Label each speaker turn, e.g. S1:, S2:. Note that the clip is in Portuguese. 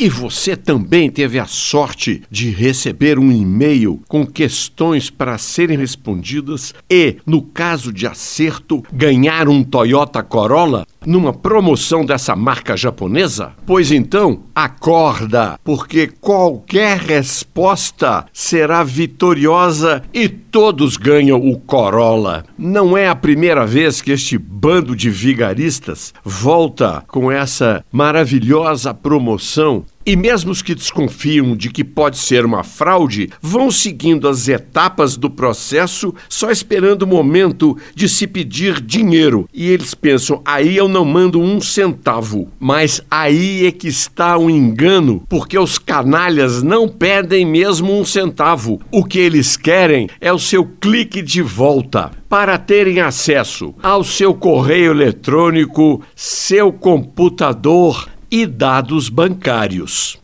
S1: E você também teve a sorte de receber um e-mail com questões para serem respondidas e, no caso de acerto, ganhar um Toyota Corolla numa promoção dessa marca japonesa? Pois então, acorda, porque qualquer resposta será vitoriosa e todos ganham o Corolla. Não é a primeira vez que este bando de vigaristas volta com essa maravilhosa promoção e mesmo os que desconfiam de que pode ser uma fraude vão seguindo as etapas do processo só esperando o momento de se pedir dinheiro. E eles pensam: aí eu não mando um centavo. Mas aí é que está o engano, porque os canalhas não pedem mesmo um centavo. O que eles querem é o seu clique de volta para terem acesso ao seu correio eletrônico, seu computador e dados bancários.